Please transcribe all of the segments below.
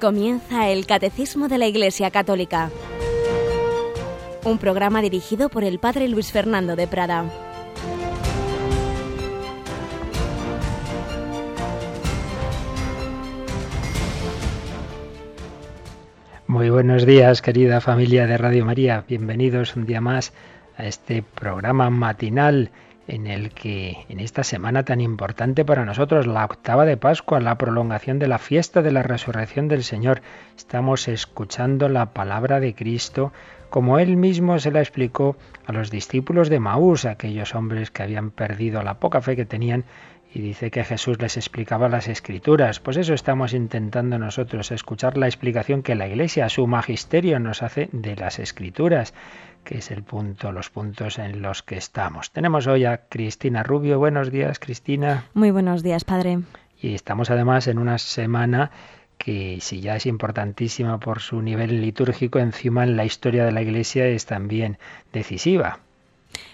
Comienza el Catecismo de la Iglesia Católica, un programa dirigido por el Padre Luis Fernando de Prada. Muy buenos días, querida familia de Radio María. Bienvenidos un día más a este programa matinal en el que en esta semana tan importante para nosotros, la octava de Pascua, la prolongación de la fiesta de la resurrección del Señor, estamos escuchando la palabra de Cristo como él mismo se la explicó a los discípulos de Maús, aquellos hombres que habían perdido la poca fe que tenían y dice que Jesús les explicaba las escrituras. Pues eso estamos intentando nosotros, escuchar la explicación que la Iglesia, su magisterio, nos hace de las escrituras que es el punto, los puntos en los que estamos. Tenemos hoy a Cristina Rubio. Buenos días, Cristina. Muy buenos días, padre. Y estamos además en una semana que si ya es importantísima por su nivel litúrgico, encima en la historia de la Iglesia es también decisiva.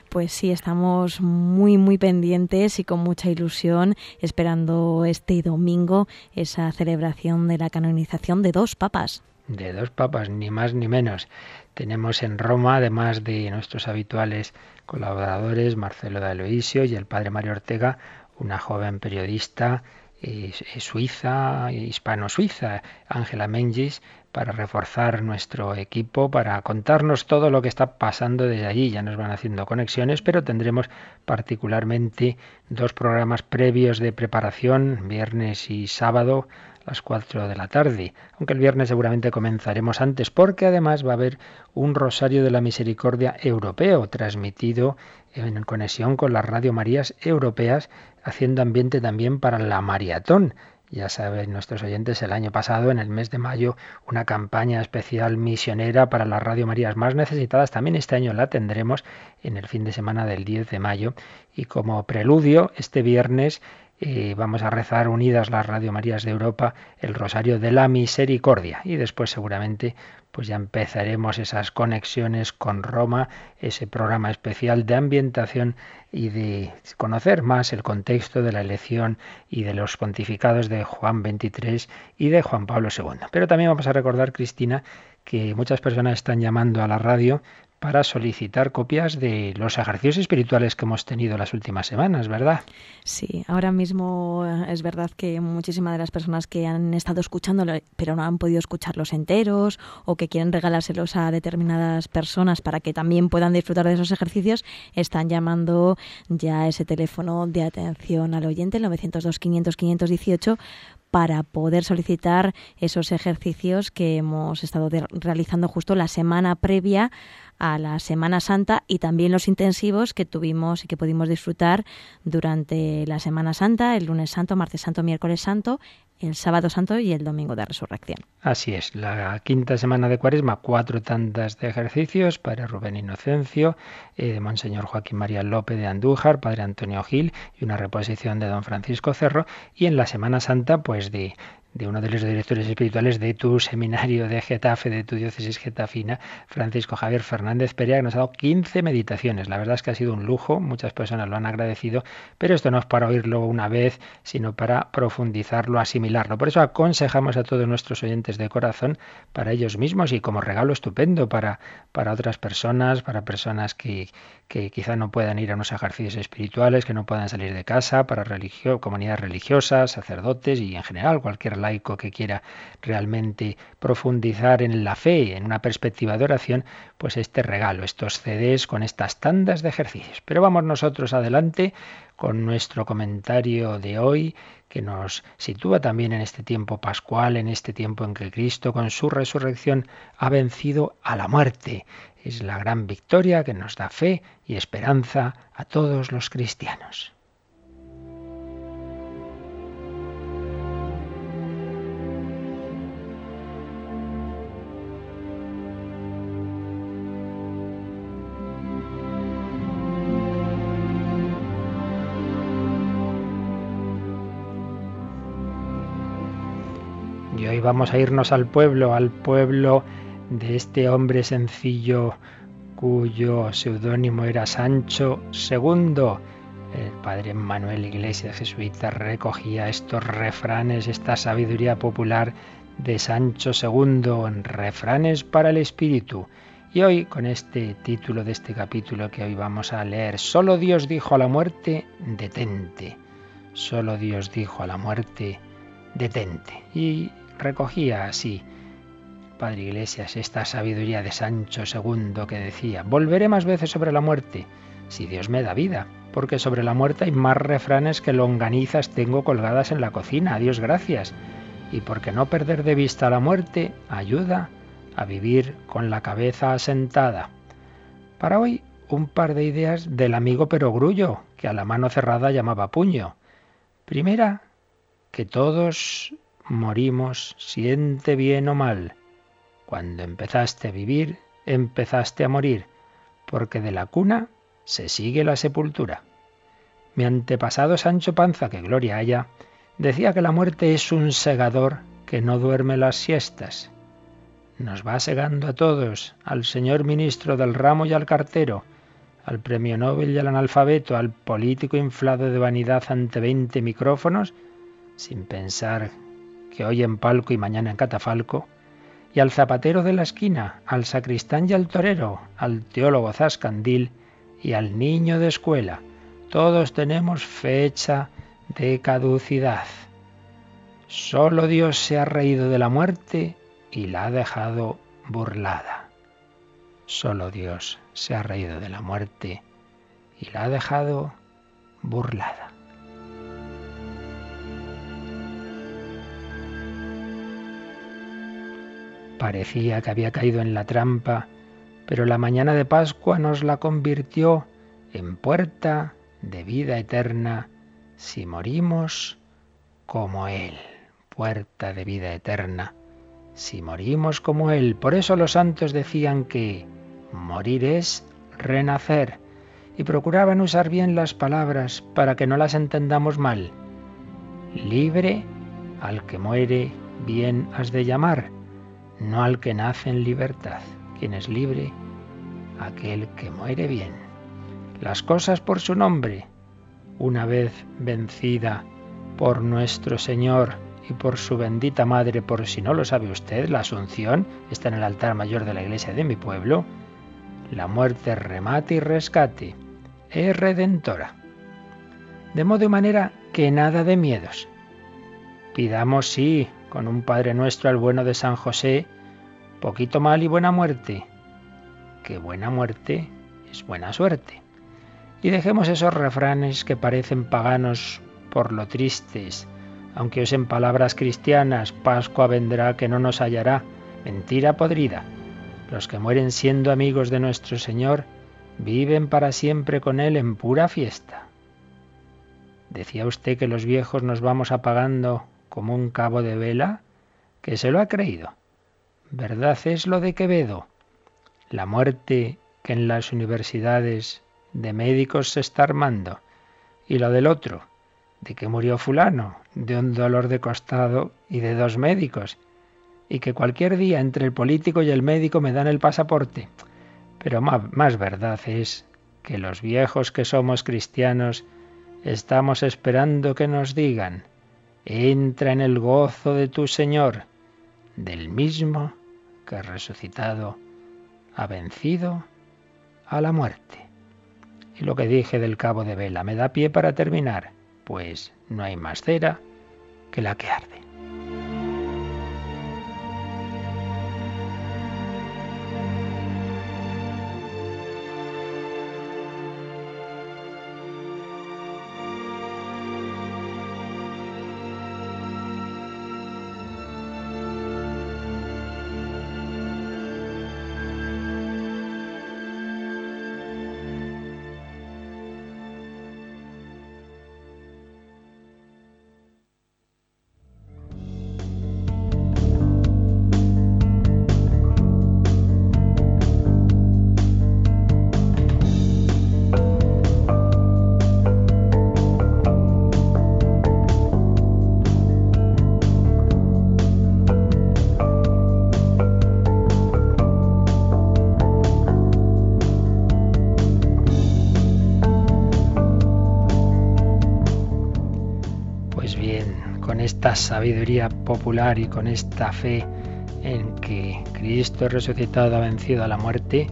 Pues sí, estamos muy, muy pendientes y con mucha ilusión esperando este domingo esa celebración de la canonización de dos papas. De dos papas, ni más ni menos. Tenemos en Roma, además de nuestros habituales colaboradores, Marcelo de y el padre Mario Ortega, una joven periodista eh, suiza, hispano-suiza, Ángela Mengis, para reforzar nuestro equipo, para contarnos todo lo que está pasando desde allí. Ya nos van haciendo conexiones, pero tendremos particularmente dos programas previos de preparación, viernes y sábado, las 4 de la tarde, aunque el viernes seguramente comenzaremos antes, porque además va a haber un Rosario de la Misericordia europeo transmitido en conexión con las Radio Marías europeas, haciendo ambiente también para la maratón. Ya saben nuestros oyentes, el año pasado, en el mes de mayo, una campaña especial misionera para las Radio Marías más necesitadas. También este año la tendremos en el fin de semana del 10 de mayo. Y como preludio, este viernes vamos a rezar unidas las Radio Marías de Europa el Rosario de la Misericordia y después seguramente pues ya empezaremos esas conexiones con Roma, ese programa especial de ambientación y de conocer más el contexto de la elección y de los pontificados de Juan XXIII y de Juan Pablo II. Pero también vamos a recordar, Cristina, que muchas personas están llamando a la radio para solicitar copias de los ejercicios espirituales que hemos tenido las últimas semanas, ¿verdad? Sí, ahora mismo eh, es verdad que muchísimas de las personas que han estado escuchándolo pero no han podido escucharlos enteros o que quieren regalárselos a determinadas personas para que también puedan disfrutar de esos ejercicios, están llamando ya a ese teléfono de atención al oyente, el 902 500 518 para poder solicitar esos ejercicios que hemos estado realizando justo la semana previa a la Semana Santa y también los intensivos que tuvimos y que pudimos disfrutar durante la Semana Santa, el lunes santo, martes santo, miércoles santo, el sábado santo y el domingo de resurrección. Así es, la quinta semana de cuaresma, cuatro tandas de ejercicios, Padre Rubén Inocencio, eh, de Monseñor Joaquín María López de Andújar, Padre Antonio Gil y una reposición de Don Francisco Cerro, y en la Semana Santa, pues de de uno de los directores espirituales de tu seminario de Getafe, de tu diócesis getafina, Francisco Javier Fernández Perea, que nos ha dado 15 meditaciones. La verdad es que ha sido un lujo, muchas personas lo han agradecido, pero esto no es para oírlo una vez, sino para profundizarlo, asimilarlo. Por eso aconsejamos a todos nuestros oyentes de corazón, para ellos mismos y como regalo estupendo para, para otras personas, para personas que, que quizá no puedan ir a unos ejercicios espirituales, que no puedan salir de casa, para comunidades religiosas, sacerdotes y en general cualquier laico que quiera realmente profundizar en la fe, en una perspectiva de oración, pues este regalo, estos CDs con estas tandas de ejercicios. Pero vamos nosotros adelante con nuestro comentario de hoy que nos sitúa también en este tiempo pascual, en este tiempo en que Cristo con su resurrección ha vencido a la muerte. Es la gran victoria que nos da fe y esperanza a todos los cristianos. vamos a irnos al pueblo, al pueblo de este hombre sencillo cuyo seudónimo era Sancho II. El padre Manuel Iglesias jesuita recogía estos refranes, esta sabiduría popular de Sancho II en Refranes para el Espíritu. Y hoy con este título de este capítulo que hoy vamos a leer, Solo Dios dijo a la muerte, detente. Solo Dios dijo a la muerte, detente. Y recogía así, Padre Iglesias, esta sabiduría de Sancho II que decía, volveré más veces sobre la muerte, si Dios me da vida, porque sobre la muerte hay más refranes que longanizas tengo colgadas en la cocina, Dios gracias, y porque no perder de vista la muerte ayuda a vivir con la cabeza asentada. Para hoy, un par de ideas del amigo perogrullo, que a la mano cerrada llamaba puño. Primera, que todos morimos, siente bien o mal. Cuando empezaste a vivir, empezaste a morir, porque de la cuna se sigue la sepultura. Mi antepasado Sancho Panza, que gloria haya, decía que la muerte es un segador que no duerme las siestas. Nos va segando a todos, al señor ministro del ramo y al cartero, al premio Nobel y al analfabeto, al político inflado de vanidad ante veinte micrófonos, sin pensar que hoy en palco y mañana en catafalco, y al zapatero de la esquina, al sacristán y al torero, al teólogo zascandil y al niño de escuela, todos tenemos fecha de caducidad. Solo Dios se ha reído de la muerte y la ha dejado burlada. Solo Dios se ha reído de la muerte y la ha dejado burlada. Parecía que había caído en la trampa, pero la mañana de Pascua nos la convirtió en puerta de vida eterna si morimos como Él. Puerta de vida eterna si morimos como Él. Por eso los santos decían que morir es renacer y procuraban usar bien las palabras para que no las entendamos mal. Libre al que muere bien has de llamar, no al que nace en libertad. Quien es libre, aquel que muere bien las cosas por su nombre, una vez vencida por nuestro Señor y por su bendita Madre, por si no lo sabe usted, la Asunción está en el altar mayor de la iglesia de mi pueblo, la muerte remate y rescate, es redentora. De modo y manera que nada de miedos. Pidamos, sí, con un Padre nuestro al bueno de San José, poquito mal y buena muerte, que buena muerte es buena suerte. Y dejemos esos refranes que parecen paganos por lo tristes, aunque usen palabras cristianas, Pascua vendrá que no nos hallará, mentira podrida. Los que mueren siendo amigos de nuestro Señor viven para siempre con Él en pura fiesta. ¿Decía usted que los viejos nos vamos apagando como un cabo de vela? Que se lo ha creído. ¿Verdad es lo de Quevedo? La muerte que en las universidades de médicos se está armando. Y lo del otro, de que murió fulano, de un dolor de costado y de dos médicos. Y que cualquier día entre el político y el médico me dan el pasaporte. Pero más, más verdad es que los viejos que somos cristianos estamos esperando que nos digan, entra en el gozo de tu Señor, del mismo que resucitado ha vencido a la muerte. Y lo que dije del cabo de vela me da pie para terminar, pues no hay más cera que la que arde. Sabiduría popular y con esta fe en que Cristo resucitado ha vencido a la muerte,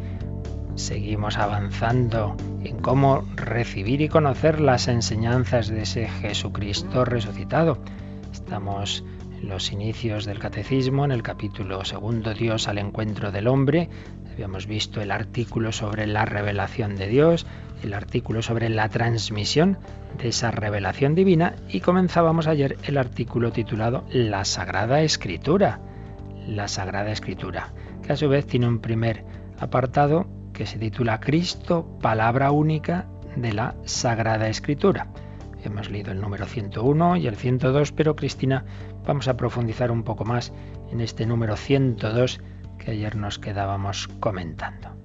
seguimos avanzando en cómo recibir y conocer las enseñanzas de ese Jesucristo resucitado. Estamos en los inicios del catecismo, en el capítulo segundo, Dios al encuentro del hombre. Habíamos visto el artículo sobre la revelación de Dios, el artículo sobre la transmisión de esa revelación divina y comenzábamos ayer el artículo titulado La Sagrada Escritura. La Sagrada Escritura, que a su vez tiene un primer apartado que se titula Cristo, palabra única de la Sagrada Escritura. Hemos leído el número 101 y el 102, pero Cristina, vamos a profundizar un poco más en este número 102 que ayer nos quedábamos comentando.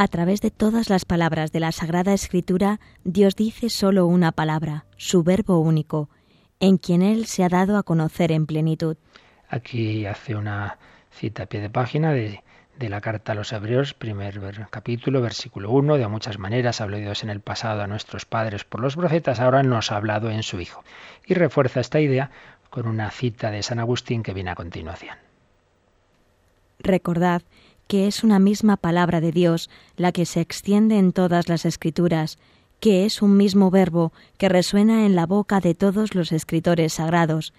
A través de todas las palabras de la Sagrada Escritura, Dios dice solo una palabra, su verbo único, en quien Él se ha dado a conocer en plenitud. Aquí hace una cita a pie de página de, la carta a los hebreos, primer capítulo, versículo 1, de muchas maneras ha hablado Dios en el pasado a nuestros padres por los profetas, ahora nos ha hablado en su Hijo. Y refuerza esta idea con una cita de San Agustín que viene a continuación. Recordad que es una misma palabra de Dios la que se extiende en todas las escrituras, que es un mismo verbo que resuena en la boca de todos los escritores sagrados,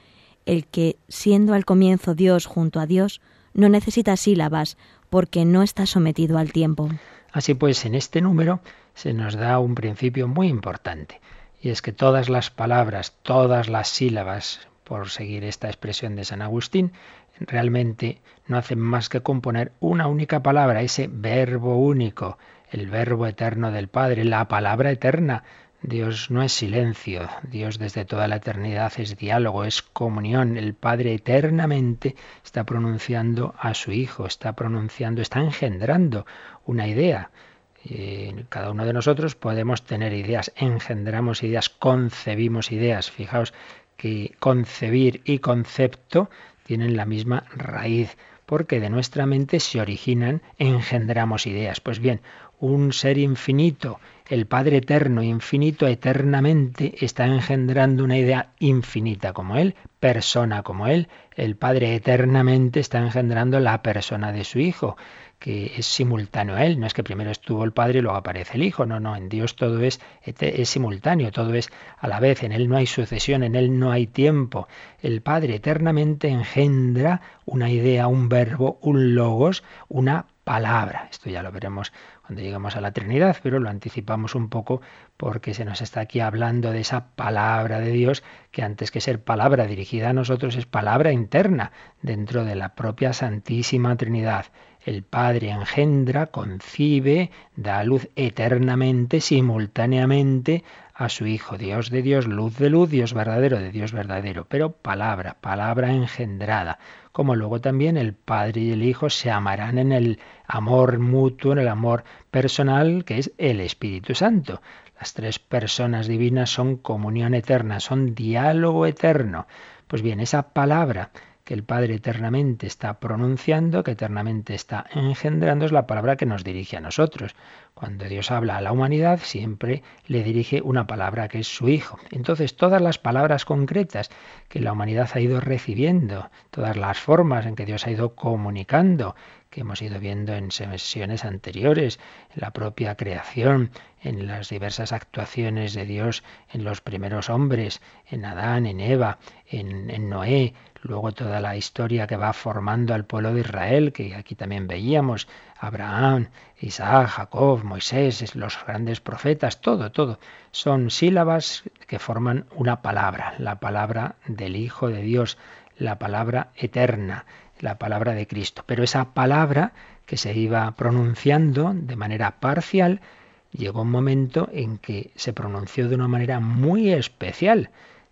el que, siendo al comienzo Dios junto a Dios, no necesita sílabas, porque no está sometido al tiempo. Así pues, en este número se nos da un principio muy importante, y es que todas las palabras, todas las sílabas, por seguir esta expresión de San Agustín, realmente no hacen más que componer una única palabra, ese verbo único, el verbo eterno del Padre, la palabra eterna. Dios no es silencio, Dios desde toda la eternidad es diálogo, es comunión. El Padre eternamente está pronunciando a su Hijo, está pronunciando, está engendrando una idea. cada uno de nosotros podemos tener ideas, engendramos ideas, concebimos ideas. Fijaos que concebir y concepto tienen la misma raíz, porque de nuestra mente se originan, engendramos ideas. Pues bien, un ser infinito, el Padre eterno, infinito, eternamente, está engendrando una idea infinita como Él, persona como Él. El Padre eternamente está engendrando la persona de su Hijo que es simultáneo a Él. No es que primero estuvo el Padre y luego aparece el Hijo. No, no, en Dios todo es, es simultáneo, todo es a la vez. En Él no hay sucesión, en Él no hay tiempo. El Padre eternamente engendra una idea, un verbo, un logos, una palabra. Esto ya lo veremos cuando lleguemos a la Trinidad, pero lo anticipamos un poco porque se nos está aquí hablando de esa palabra de Dios que antes que ser palabra dirigida a nosotros es palabra interna dentro de la propia Santísima Trinidad. El Padre engendra, concibe, da luz eternamente, simultáneamente a su Hijo, Dios de Dios, luz de luz, Dios verdadero de Dios verdadero, pero palabra, palabra engendrada, como luego también el Padre y el Hijo se amarán en el amor mutuo, en el amor personal, que es el Espíritu Santo. Las tres personas divinas son comunión eterna, son diálogo eterno. Pues bien, esa palabra el Padre eternamente está pronunciando, que eternamente está engendrando, es la palabra que nos dirige a nosotros. Cuando Dios habla a la humanidad, siempre le dirige una palabra que es su Hijo. Entonces, todas las palabras concretas que la humanidad ha ido recibiendo, todas las formas en que Dios ha ido comunicando, que hemos ido viendo en sesiones anteriores, en la propia creación, en las diversas actuaciones de Dios en los primeros hombres, en Adán, en Eva, en, en Noé, Luego toda la historia que va formando al pueblo de Israel, que aquí también veíamos, Abraham, Isaac, Jacob, Moisés, los grandes profetas, todo, todo. Son sílabas que forman una palabra, la palabra del Hijo de Dios, la palabra eterna, la palabra de Cristo. Pero esa palabra que se iba pronunciando de manera parcial, llegó un momento en que se pronunció de una manera muy especial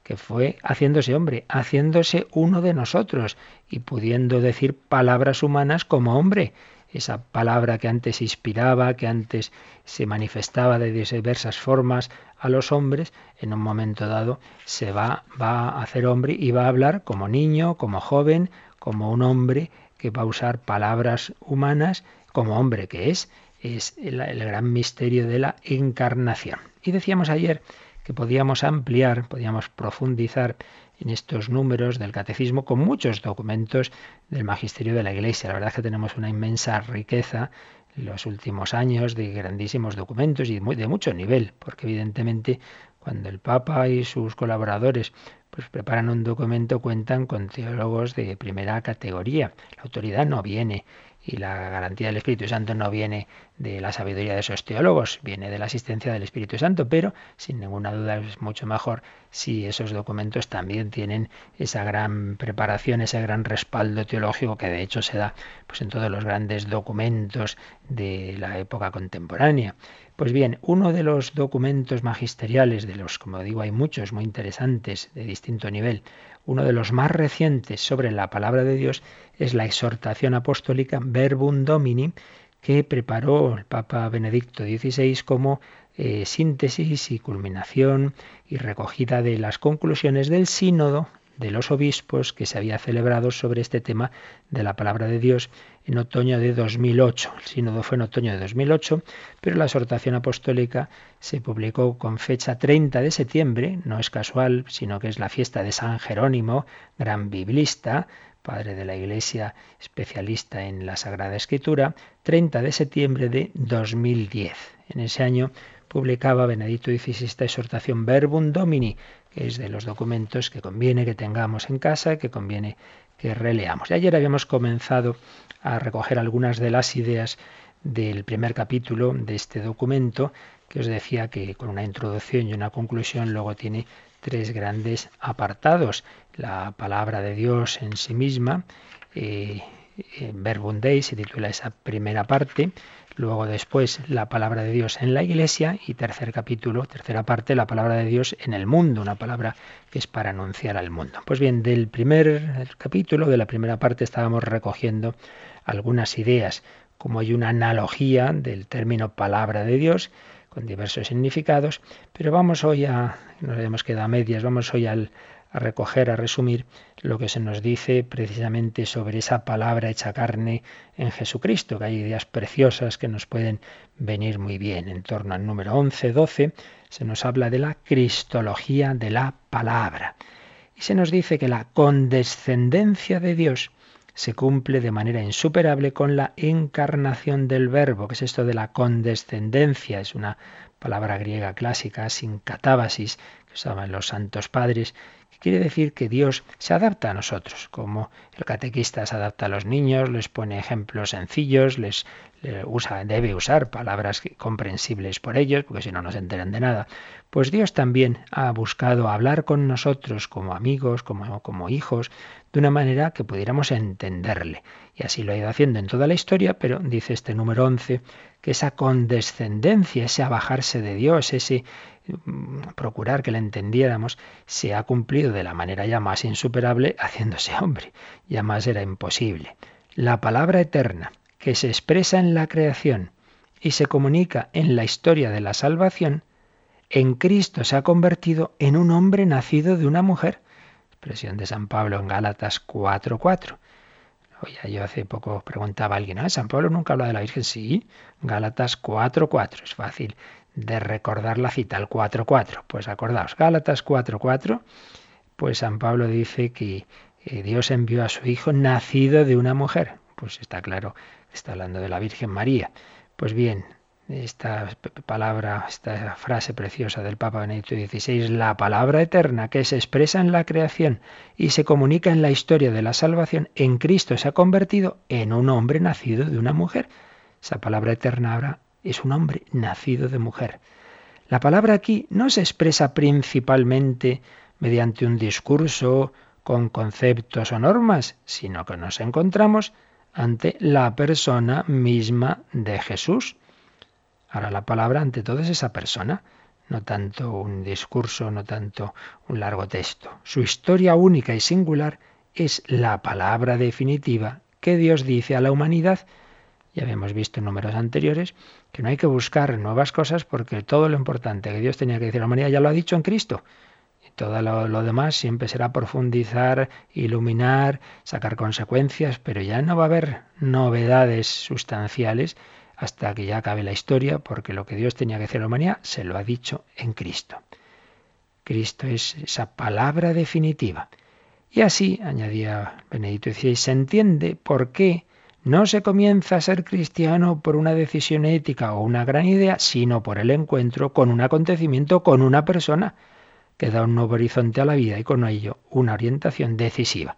que fue haciéndose hombre, haciéndose uno de nosotros y pudiendo decir palabras humanas como hombre. Esa palabra que antes inspiraba, que antes se manifestaba de diversas formas a los hombres, en un momento dado se va, va a hacer hombre y va a hablar como niño, como joven, como un hombre que va a usar palabras humanas como hombre que es. Es el gran misterio de la encarnación. Y decíamos ayer que podíamos ampliar, podíamos profundizar en estos números del catecismo con muchos documentos del magisterio de la Iglesia. La verdad es que tenemos una inmensa riqueza en los últimos años de grandísimos documentos y de mucho nivel, porque evidentemente cuando el Papa y sus colaboradores pues preparan un documento cuentan con teólogos de primera categoría. La autoridad no viene y la garantía del Espíritu Santo no viene de la sabiduría de esos teólogos, viene de la asistencia del Espíritu Santo, pero sin ninguna duda es mucho mejor si esos documentos también tienen esa gran preparación, ese gran respaldo teológico que de hecho se da pues en todos los grandes documentos de la época contemporánea. Pues bien, uno de los documentos magisteriales, de los, como digo, hay muchos muy interesantes de distinto nivel, uno de los más recientes sobre la palabra de Dios es la exhortación apostólica Verbum Domini, que preparó el Papa Benedicto XVI como eh, síntesis y culminación y recogida de las conclusiones del sínodo de los obispos que se había celebrado sobre este tema de la palabra de Dios en otoño de 2008. El sínodo fue en otoño de 2008, pero la exhortación apostólica se publicó con fecha 30 de septiembre, no es casual, sino que es la fiesta de San Jerónimo, gran biblista, padre de la Iglesia, especialista en la Sagrada Escritura, 30 de septiembre de 2010. En ese año publicaba Benedicto XVI esta exhortación Verbum Domini, que es de los documentos que conviene que tengamos en casa, que conviene que releamos. Y ayer habíamos comenzado a recoger algunas de las ideas del primer capítulo de este documento, que os decía que con una introducción y una conclusión luego tiene tres grandes apartados. La palabra de Dios en sí misma, eh, Dei se titula esa primera parte, luego después la palabra de Dios en la iglesia y tercer capítulo, tercera parte, la palabra de Dios en el mundo, una palabra que es para anunciar al mundo. Pues bien, del primer capítulo, de la primera parte, estábamos recogiendo algunas ideas, como hay una analogía del término palabra de Dios, con diversos significados, pero vamos hoy a, nos hemos quedado a medias, vamos hoy al, a recoger, a resumir lo que se nos dice precisamente sobre esa palabra hecha carne en Jesucristo, que hay ideas preciosas que nos pueden venir muy bien. En torno al número 11, 12, se nos habla de la cristología de la palabra. Y se nos dice que la condescendencia de Dios se cumple de manera insuperable con la encarnación del verbo. que es esto de la condescendencia? Es una palabra griega clásica, sin catábasis, que usaban los santos padres, Quiere decir que Dios se adapta a nosotros, como el catequista se adapta a los niños, les pone ejemplos sencillos, les, usa, debe usar palabras comprensibles por ellos, porque si no, no se enteran de nada. Pues Dios también ha buscado hablar con nosotros como amigos, como, como hijos, de una manera que pudiéramos entenderle. Y así lo ha ido haciendo en toda la historia, pero dice este número 11 que esa condescendencia, ese abajarse de Dios, ese Mm, procurar que le entendiéramos, se ha cumplido de la manera ya más insuperable haciéndose hombre. Ya más era imposible. La palabra eterna, que se expresa en la creación y se comunica en la historia de la salvación, en Cristo se ha convertido en un hombre nacido de una mujer. Expresión de San Pablo en Gálatas 4.4. Oye, yo hace poco preguntaba a alguien, ¿ah, ¿San Pablo nunca habla de la Virgen? Sí, Gálatas 4.4. Es fácil de recordar la cita, el 4.4. Pues acordaos, Gálatas 4.4, pues San Pablo dice que Dios envió a su Hijo nacido de una mujer. Pues está claro, está hablando de la Virgen María. Pues bien, esta palabra, esta frase preciosa del Papa Benedicto XVI, la palabra eterna que se expresa en la creación y se comunica en la historia de la salvación, en Cristo se ha convertido en un hombre nacido de una mujer. Esa palabra eterna ahora es un hombre nacido de mujer. La palabra aquí no se expresa principalmente mediante un discurso con conceptos o normas, sino que nos encontramos ante la persona misma de Jesús. Ahora la palabra ante todo es esa persona, no tanto un discurso, no tanto un largo texto. Su historia única y singular es la palabra definitiva que Dios dice a la humanidad ya habíamos visto en números anteriores que no hay que buscar nuevas cosas porque todo lo importante que Dios tenía que decir a la humanidad ya lo ha dicho en Cristo. Todo lo, demás siempre será profundizar, iluminar, sacar consecuencias, pero ya no va a haber novedades sustanciales hasta que ya acabe la historia, porque lo que Dios tenía que decir a la humanidad se lo ha dicho en Cristo. Cristo es esa palabra definitiva. Y así, añadía Benedito XVI, se entiende por qué no se comienza a ser cristiano por una decisión ética o una gran idea, sino por el encuentro con un acontecimiento, con una persona que da un nuevo horizonte a la vida y con ello una orientación decisiva.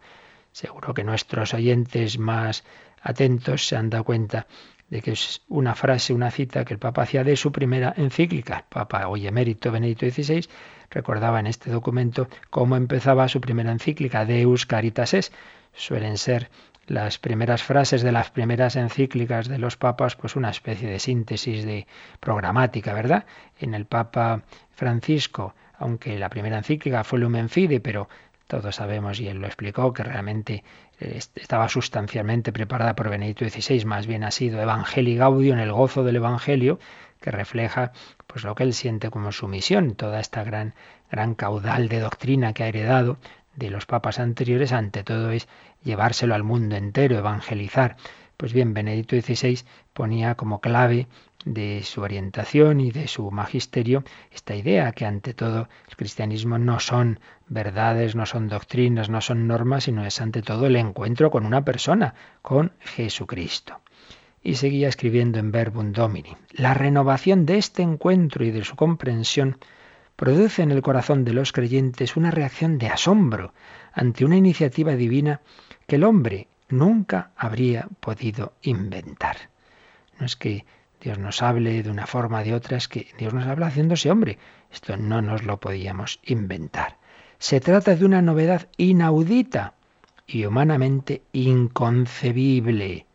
Seguro que nuestros oyentes más atentos se han dado cuenta de que es una frase, una cita que el Papa hacía de su primera encíclica. El Papa, hoy emérito Benedito XVI, recordaba en este documento cómo empezaba su primera encíclica, Deus Caritas Es. Suelen ser las primeras frases de las primeras encíclicas de los papas, pues una especie de síntesis de programática, ¿verdad? En el Papa Francisco, aunque la primera encíclica fue Lumen Fide, pero todos sabemos, y él lo explicó, que realmente eh, estaba sustancialmente preparada por Benedicto XVI, más bien ha sido Evangelii Gaudio en el gozo del Evangelio, que refleja pues lo que él siente como su misión, toda esta gran, gran caudal de doctrina que ha heredado de los papas anteriores, ante todo es llevárselo al mundo entero, evangelizar. Pues bien, Benedicto XVI ponía como clave de su orientación y de su magisterio esta idea que ante todo el cristianismo no son verdades, no son doctrinas, no son normas, sino es ante todo el encuentro con una persona, con Jesucristo. Y seguía escribiendo en Verbum Domini. La renovación de este encuentro y de su comprensión produce en el corazón de los creyentes una reacción de asombro ante una iniciativa divina que el hombre nunca habría podido inventar. No es que Dios nos hable de una forma de otra, es que Dios nos habla haciéndose hombre. Esto no nos lo podíamos inventar. Se trata de una novedad inaudita y humanamente inconcebible.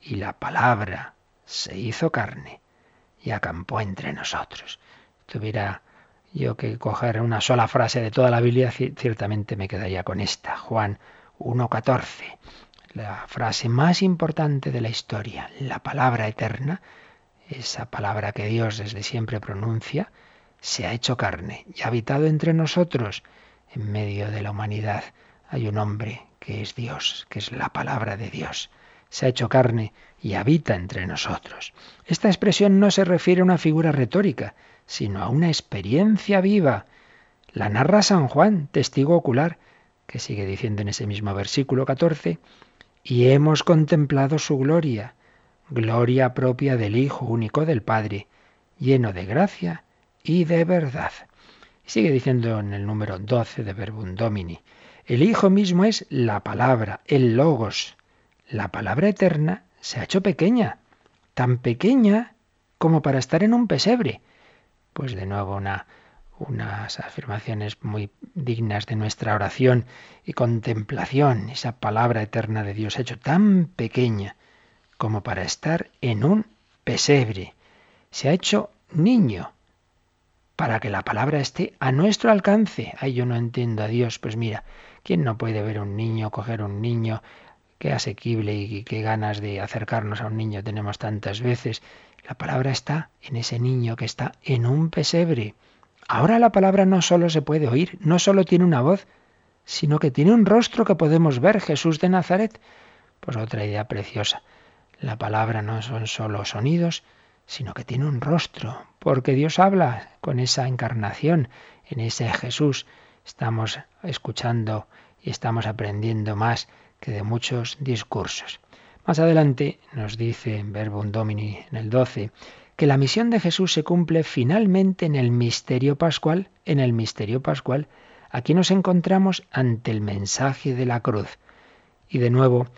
Y la palabra se hizo carne y acampó entre nosotros. Tuviera yo que coger una sola frase de toda la Biblia, ciertamente me quedaría con esta, Juan 1.14, la frase más importante de la historia, la palabra eterna, esa palabra que Dios desde siempre pronuncia, se ha hecho carne y ha habitado entre nosotros. En medio de la humanidad hay un hombre que es Dios, que es la palabra de Dios. Se ha hecho carne y habita entre nosotros. Esta expresión no se refiere a una figura retórica, sino a una experiencia viva. La narra San Juan, testigo ocular, que sigue diciendo en ese mismo versículo 14, y hemos contemplado su gloria gloria propia del Hijo único del Padre, lleno de gracia y de verdad. Sigue diciendo en el número 12 de Verbum Domini, el Hijo mismo es la palabra, el logos. La palabra eterna se ha hecho pequeña, tan pequeña como para estar en un pesebre. Pues de nuevo una, unas afirmaciones muy dignas de nuestra oración y contemplación. Esa palabra eterna de Dios hecho tan pequeña como para estar en un pesebre. Se ha hecho niño para que la palabra esté a nuestro alcance. Ay, yo no entiendo a Dios. Pues mira, ¿quién no puede ver un niño, coger un niño? Qué asequible y qué ganas de acercarnos a un niño tenemos tantas veces. La palabra está en ese niño que está en un pesebre. Ahora la palabra no solo se puede oír, no solo tiene una voz, sino que tiene un rostro que podemos ver, Jesús de Nazaret. Pues otra idea preciosa. La palabra no son solo sonidos, sino que tiene un rostro, porque Dios habla con esa encarnación, en ese Jesús. Estamos escuchando y estamos aprendiendo más que de muchos discursos. Más adelante nos dice en Verbum Domini en el 12 que la misión de Jesús se cumple finalmente en el misterio pascual, en el misterio pascual. Aquí nos encontramos ante el mensaje de la cruz. Y de nuevo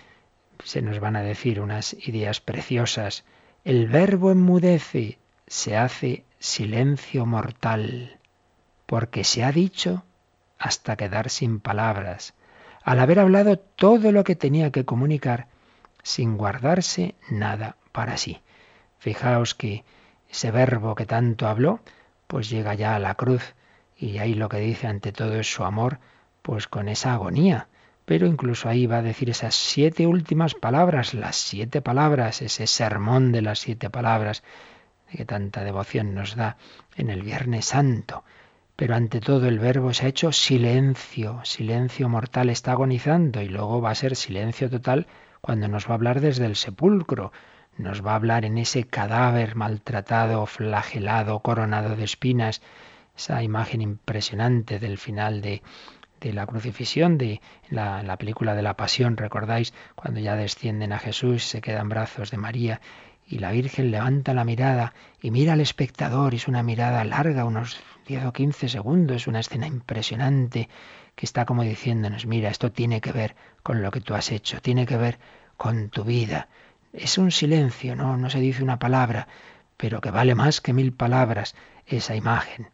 se nos van a decir unas ideas preciosas. El verbo enmudece, se hace silencio mortal, porque se ha dicho hasta quedar sin palabras, al haber hablado todo lo que tenía que comunicar, sin guardarse nada para sí. Fijaos que ese verbo que tanto habló, pues llega ya a la cruz, y ahí lo que dice ante todo es su amor, pues con esa agonía pero incluso ahí va a decir esas siete últimas palabras, las siete palabras, ese sermón de las siete palabras, que tanta devoción nos da en el Viernes Santo. Pero ante todo el verbo se ha hecho silencio, silencio mortal está agonizando y luego va a ser silencio total cuando nos va a hablar desde el sepulcro, nos va a hablar en ese cadáver maltratado, flagelado, coronado de espinas, esa imagen impresionante del final de, de la crucifixión, de la, la, película de la pasión, recordáis, cuando ya descienden a Jesús, se quedan brazos de María y la Virgen levanta la mirada y mira al espectador, es una mirada larga, unos 10 o 15 segundos, es una escena impresionante que está como diciéndonos, mira, esto tiene que ver con lo que tú has hecho, tiene que ver con tu vida. Es un silencio, no, no se dice una palabra, pero que vale más que mil palabras esa imagen.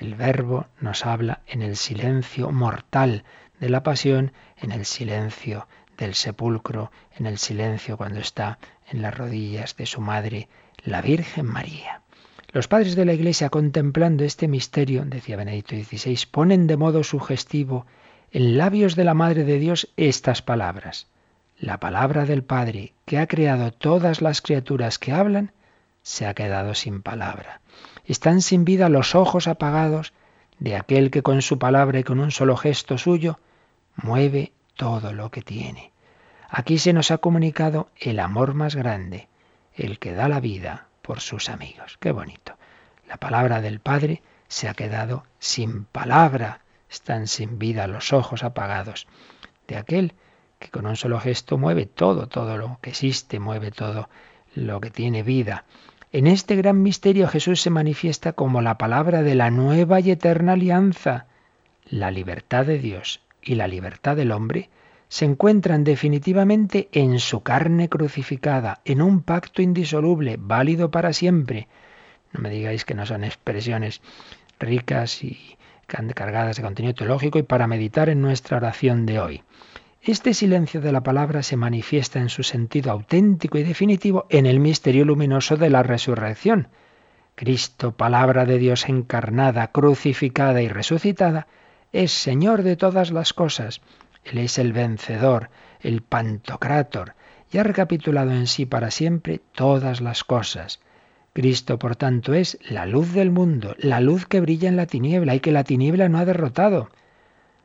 El verbo nos habla en el silencio mortal de la pasión, en el silencio del sepulcro, en el silencio cuando está en las rodillas de su madre, la Virgen María. Los padres de la Iglesia, contemplando este misterio, decía Benedicto XVI, ponen de modo sugestivo en labios de la Madre de Dios estas palabras. La palabra del Padre, que ha creado todas las criaturas que hablan, se ha quedado sin palabra. Están sin vida los ojos apagados de aquel que con su palabra y con un solo gesto suyo mueve todo lo que tiene. Aquí se nos ha comunicado el amor más grande, el que da la vida por sus amigos. Qué bonito. La palabra del Padre se ha quedado sin palabra. Están sin vida los ojos apagados de aquel que con un solo gesto mueve todo, todo lo que existe, mueve todo lo que tiene vida. En este gran misterio Jesús se manifiesta como la palabra de la nueva y eterna alianza. La libertad de Dios y la libertad del hombre se encuentran definitivamente en su carne crucificada, en un pacto indisoluble, válido para siempre. No me digáis que no son expresiones ricas y cargadas de contenido teológico y para meditar en nuestra oración de hoy. Este silencio de la palabra se manifiesta en su sentido auténtico y definitivo en el misterio luminoso de la resurrección. Cristo, palabra de Dios encarnada, crucificada y resucitada, es Señor de todas las cosas. Él es el vencedor, el pantocrátor, y ha recapitulado en sí para siempre todas las cosas. Cristo, por tanto, es la luz del mundo, la luz que brilla en la tiniebla y que la tiniebla no ha derrotado.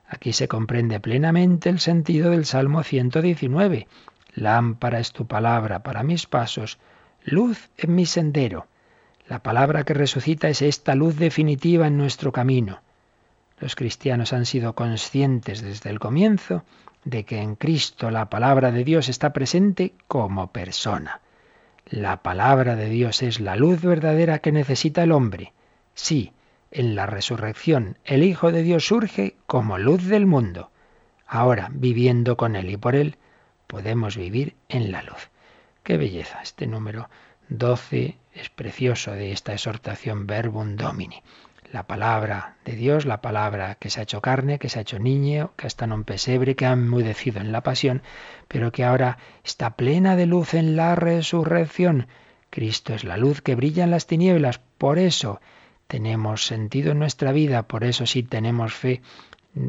Aquí se comprende plenamente el sentido del Salmo 119. Lámpara es tu palabra para mis pasos, luz en mi sendero. La palabra que resucita es esta luz definitiva en nuestro camino. Los cristianos han sido conscientes desde el comienzo de que en Cristo la palabra de Dios está presente como persona. La palabra de Dios es la luz verdadera que necesita el hombre. Sí, en la resurrección, el Hijo de Dios surge como luz del mundo. Ahora, viviendo con Él y por Él, podemos vivir en la luz. Qué belleza. Este número 12 es precioso de esta exhortación Verbum Domini. La palabra de Dios, la palabra que se ha hecho carne, que se ha hecho niño, que está en un pesebre, que ha enmudecido en la pasión, pero que ahora está plena de luz en la resurrección. Cristo es la luz que brilla en las tinieblas. Por eso, tenemos sentido en nuestra vida, por eso sí tenemos fe,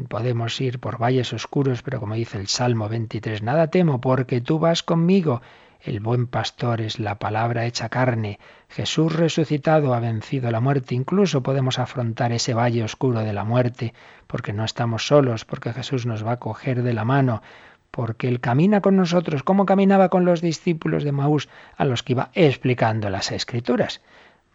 podemos ir por valles oscuros, pero como dice el Salmo 23, nada temo porque tú vas conmigo. El buen pastor es la palabra hecha carne. Jesús resucitado ha vencido la muerte. Incluso podemos afrontar ese valle oscuro de la muerte porque no estamos solos, porque Jesús nos va a coger de la mano, porque Él camina con nosotros como caminaba con los discípulos de Maús a los que iba explicando las escrituras.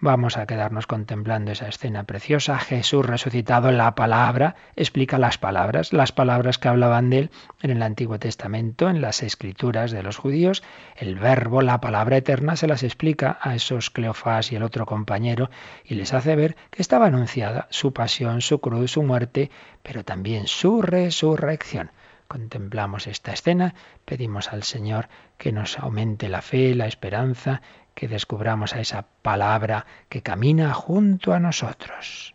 Vamos a quedarnos contemplando esa escena preciosa. Jesús resucitado, la palabra, explica las palabras, las palabras que hablaban de él en el Antiguo Testamento, en las escrituras de los judíos. El verbo, la palabra eterna, se las explica a esos Cleofás y el otro compañero y les hace ver que estaba anunciada su pasión, su cruz, su muerte, pero también su resurrección contemplamos esta escena, pedimos al Señor que nos aumente la fe, la esperanza que descubramos a esa palabra que camina junto a nosotros.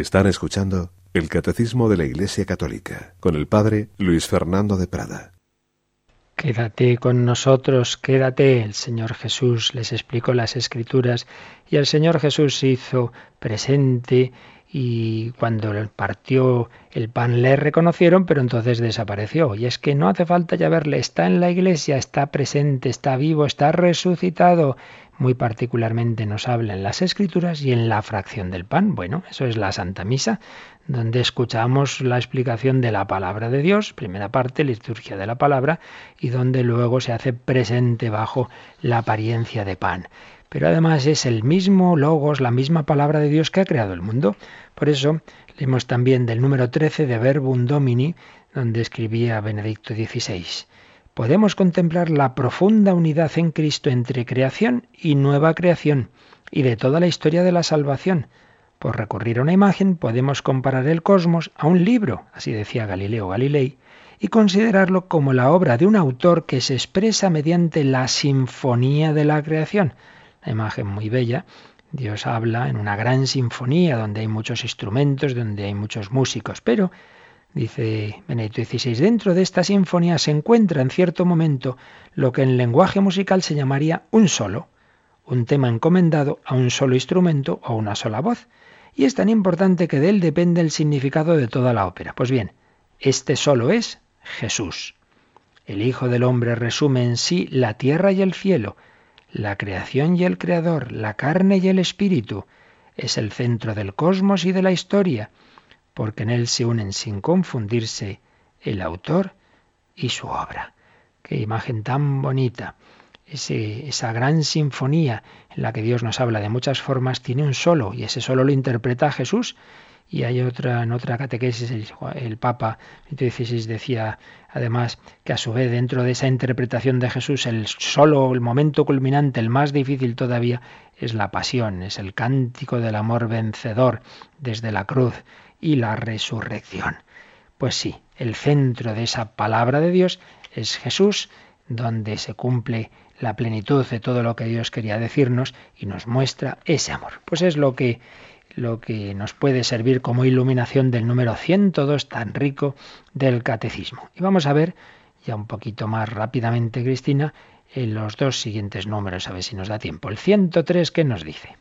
Están escuchando el Catecismo de la Iglesia Católica con el Padre Luis Fernando de Prada. Quédate con nosotros, quédate. El Señor Jesús les explicó las escrituras y el Señor Jesús se hizo presente y cuando partió el pan le reconocieron, pero entonces desapareció. Y es que no hace falta ya verle, está en la iglesia, está presente, está vivo, está resucitado muy particularmente nos habla en las Escrituras y en la fracción del pan. Bueno, eso es la Santa Misa, donde escuchamos la explicación de la palabra de Dios, primera parte, liturgia de la palabra, y donde luego se hace presente bajo la apariencia de pan. Pero además es el mismo logos, la misma palabra de Dios que ha creado el mundo. Por eso leemos también del número 13 de Verbum Domini, donde escribía Benedicto XVI podemos contemplar la profunda unidad en Cristo entre creación y nueva creación y de toda la historia de la salvación. Por recurrir a una imagen podemos comparar el cosmos a un libro, así decía Galileo Galilei, y considerarlo como la obra de un autor que se expresa mediante la sinfonía de la creación. La imagen muy bella. Dios habla en una gran sinfonía donde hay muchos instrumentos, donde hay muchos músicos, pero Dice Benedicto XVI, dentro de esta sinfonía se encuentra en cierto momento lo que en lenguaje musical se llamaría un solo, un tema encomendado a un solo instrumento o una sola voz, y es tan importante que de él depende el significado de toda la ópera. Pues bien, este solo es Jesús. El Hijo del Hombre resume en sí la tierra y el cielo, la creación y el creador, la carne y el espíritu. Es el centro del cosmos y de la historia porque en él se unen sin confundirse el autor y su obra. Qué imagen tan bonita. esa gran sinfonía en la que Dios nos habla de muchas formas tiene un solo y ese solo lo interpreta Jesús y hay otra, en otra catequesis, el, Papa XVI decía además que a su vez dentro de esa interpretación de Jesús el solo, el momento culminante, el más difícil todavía, es la pasión, es el cántico del amor vencedor desde la cruz y la resurrección. Pues sí, el centro de esa palabra de Dios es Jesús, donde se cumple la plenitud de todo lo que Dios quería decirnos y nos muestra ese amor. Pues es lo que lo que nos puede servir como iluminación del número 102 tan rico del catecismo. Y vamos a ver ya un poquito más rápidamente, Cristina, en los dos siguientes números, a ver si nos da tiempo. El 103, ¿qué nos dice?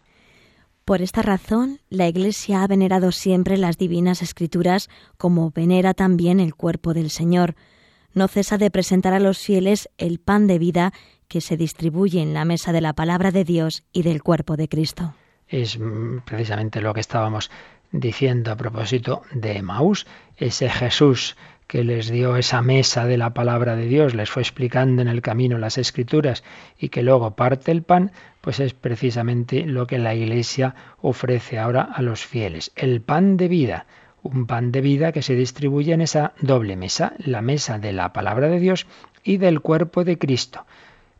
Por esta razón, la Iglesia ha venerado siempre las divinas escrituras como venera también el cuerpo del Señor. No cesa de presentar a los fieles el pan de vida que se distribuye en la mesa de la palabra de Dios y del cuerpo de Cristo es mm, precisamente lo que estábamos diciendo a propósito de Maús, ese Jesús que les dio esa mesa de la palabra de Dios, les fue explicando en el camino las escrituras y que luego parte el pan, pues es precisamente lo que la Iglesia ofrece ahora a los fieles, el pan de vida, un pan de vida que se distribuye en esa doble mesa, la mesa de la palabra de Dios y del cuerpo de Cristo.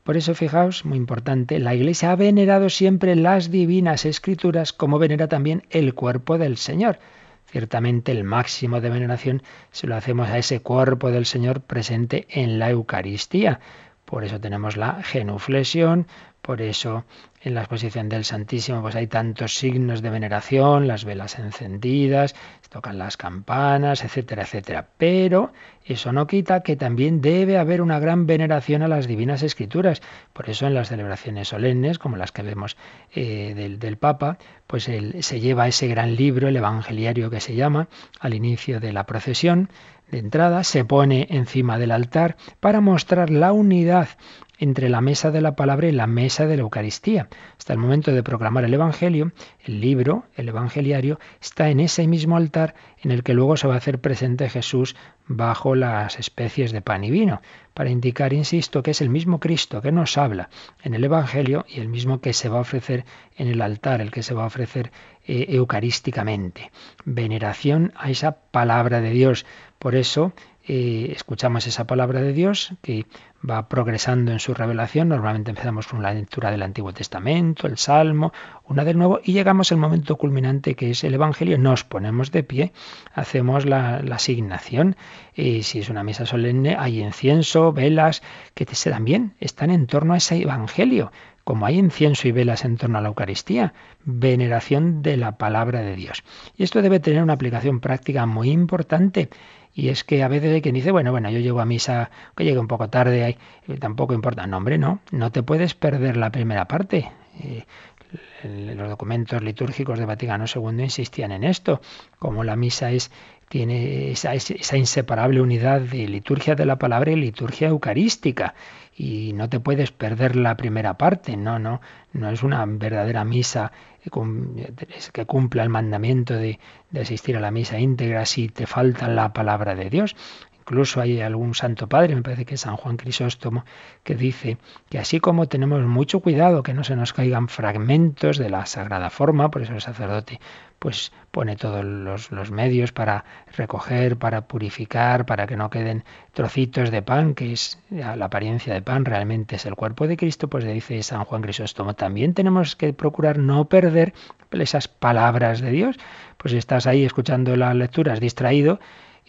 Por eso, fijaos, muy importante, la Iglesia ha venerado siempre las divinas escrituras como venera también el cuerpo del Señor. Ciertamente el máximo de veneración se lo hacemos a ese cuerpo del Señor presente en la Eucaristía. Por eso tenemos la genuflexión, por eso en la exposición del Santísimo pues hay tantos signos de veneración, las velas encendidas, tocan las campanas, etcétera, etcétera. Pero eso no quita que también debe haber una gran veneración a las divinas escrituras. Por eso en las celebraciones solemnes, como las que vemos eh, del, Papa, pues se lleva ese gran libro, el Evangeliario que se llama, al inicio de la procesión de entrada, se pone encima del altar para mostrar la unidad entre la mesa de la palabra y la mesa de la Eucaristía. Hasta el momento de proclamar el Evangelio, el libro, el Evangeliario, está en ese mismo altar en el que luego se va a hacer presente Jesús bajo las especies de pan y vino, para indicar, insisto, que es el mismo Cristo que nos habla en el Evangelio y el mismo que se va a ofrecer en el altar, el que se va a ofrecer eh, eucarísticamente. Veneración a esa palabra de Dios. Por eso eh, escuchamos esa palabra de Dios que va progresando en su revelación. Normalmente empezamos con la lectura del Antiguo Testamento, el Salmo, una del Nuevo, y llegamos al momento culminante que es el Evangelio. Nos ponemos de pie, hacemos la, asignación. Y si es una misa solemne, hay incienso, velas, que te también están en torno a ese Evangelio como hay incienso y velas en torno a la Eucaristía, veneración de la palabra de Dios. Y esto debe tener una aplicación práctica muy importante y es que a veces hay quien dice, bueno, bueno, yo llego a misa, que llegue un poco tarde, eh, tampoco importa. No, hombre, no, no te puedes perder la primera parte. Eh, los documentos litúrgicos de Vaticano II insistían en esto, como la misa es tiene esa, esa, inseparable unidad de liturgia de la palabra y liturgia eucarística. Y no te puedes perder la primera parte, no, no, no es una verdadera misa que cumpla el mandamiento de, de asistir a la misa íntegra si te falta la palabra de Dios. Incluso hay algún santo padre, me parece que es San Juan Crisóstomo, que dice que así como tenemos mucho cuidado que no se nos caigan fragmentos de la sagrada forma, por eso el sacerdote pues pone todos los, medios para recoger, para purificar, para que no queden trocitos de pan, que es la apariencia de pan, realmente es el cuerpo de Cristo, pues dice San Juan Crisóstomo, también tenemos que procurar no perder esas palabras de Dios. Pues si estás ahí escuchando las lecturas distraído,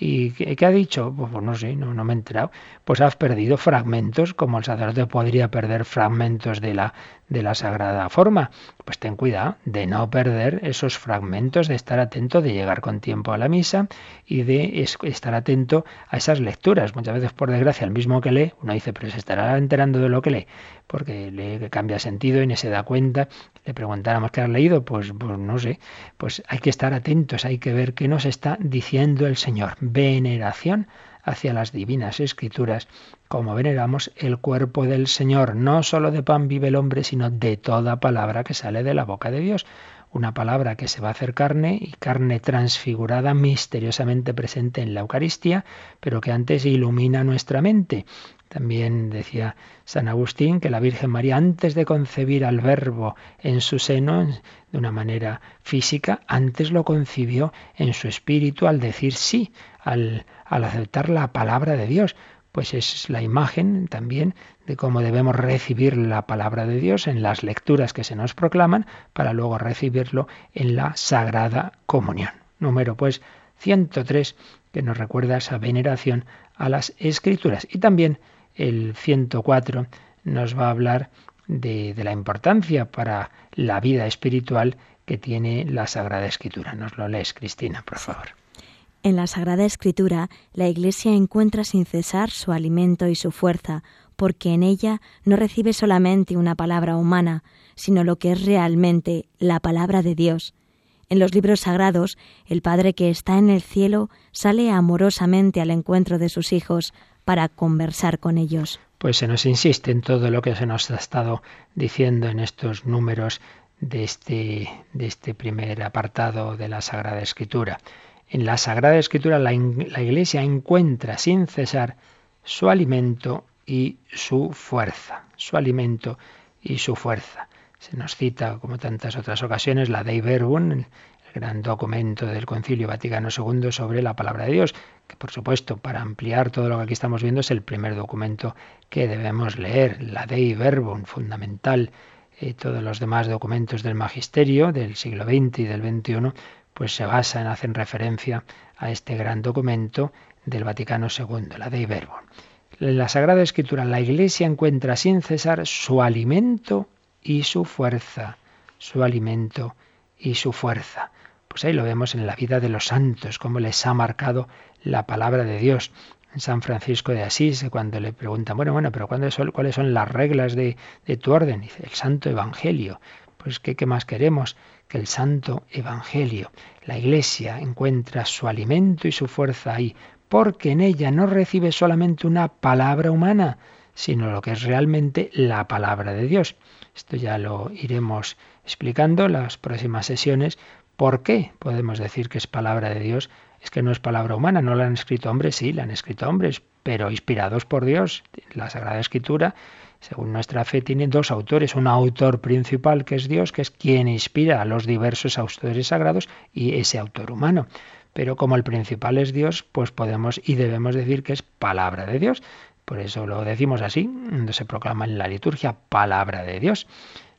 ¿Y qué, ha dicho? Pues, pues, no sé, no, me he enterado. Pues has perdido fragmentos, como el sacerdote podría perder fragmentos de la, de la sagrada forma. Pues ten cuidado de no perder esos fragmentos, de estar atento, de llegar con tiempo a la misa y de estar atento a esas lecturas. Muchas veces, por desgracia, el mismo que lee, uno dice, pero se estará enterando de lo que lee, porque le cambia sentido y ni se da cuenta. Le preguntáramos qué has leído, pues, pues no sé. Pues hay que estar atentos, hay que ver qué nos está diciendo el Señor veneración hacia las divinas escrituras, como veneramos el cuerpo del Señor. No solo de pan vive el hombre, sino de toda palabra que sale de la boca de Dios. una palabra que se va a hacer carne y carne transfigurada misteriosamente presente en la Eucaristía, pero que antes ilumina nuestra mente. También decía San Agustín que la Virgen María, antes de concebir al Verbo en su seno de una manera física, antes lo concibió en su espíritu al decir sí, al, al aceptar la palabra de Dios pues es la imagen también de cómo debemos recibir la palabra de Dios en las lecturas que se nos proclaman para luego recibirlo en la sagrada comunión. Número pues 103 que nos recuerda esa veneración a las escrituras. Y también el 104 nos va a hablar de, de la importancia para la vida espiritual que tiene la Sagrada Escritura. Nos lo lees, Cristina, por favor. En la Sagrada Escritura, la Iglesia encuentra sin cesar su alimento y su fuerza, porque en ella no recibe solamente una palabra humana, sino lo que es realmente la palabra de Dios. En los libros sagrados, el Padre que está en el cielo sale amorosamente al encuentro de sus hijos para conversar con ellos. Pues se nos insiste en todo lo que se nos ha estado diciendo en estos números de este, de este primer apartado de la Sagrada Escritura. En la Sagrada Escritura la, Iglesia encuentra sin cesar su alimento y su fuerza, su alimento y su fuerza. Se nos cita, como tantas otras ocasiones, la Dei Verbum, el gran documento del Concilio Vaticano II sobre la palabra de Dios, que por supuesto, para ampliar todo lo que aquí estamos viendo, es el primer documento que debemos leer, la Dei Verbum, fundamental. Eh, todos los demás documentos del Magisterio del siglo XX y del XXI pues se basan, hacen referencia a este gran documento del Vaticano II, la Dei Verbo. En la Sagrada Escritura la Iglesia encuentra sin cesar su alimento y su fuerza, su alimento y su fuerza. Pues lo vemos en la vida de los santos, cómo les ha marcado la palabra de Dios. En San Francisco de Asís, cuando le preguntan, bueno, bueno, pero ¿cuáles son las reglas de, de tu orden? Dice, el Santo Evangelio. Pues ¿qué, ¿qué más queremos? que el Santo Evangelio. La Iglesia encuentra su alimento y su fuerza ahí, porque en ella no recibe solamente una palabra humana, sino lo que es realmente la palabra de Dios. Esto ya lo iremos explicando en las próximas sesiones. ¿Por qué podemos decir que es palabra de Dios? Es que no es palabra humana, no la han escrito hombres, sí, la han escrito hombres, pero inspirados por Dios. La Sagrada Escritura según nuestra fe, tiene dos autores, un autor principal que es Dios, que es quien inspira a los diversos autores sagrados, y ese autor humano. Pero como el principal es Dios, pues podemos y debemos decir que es palabra de Dios. Por eso lo decimos así, se proclama en la liturgia palabra de Dios.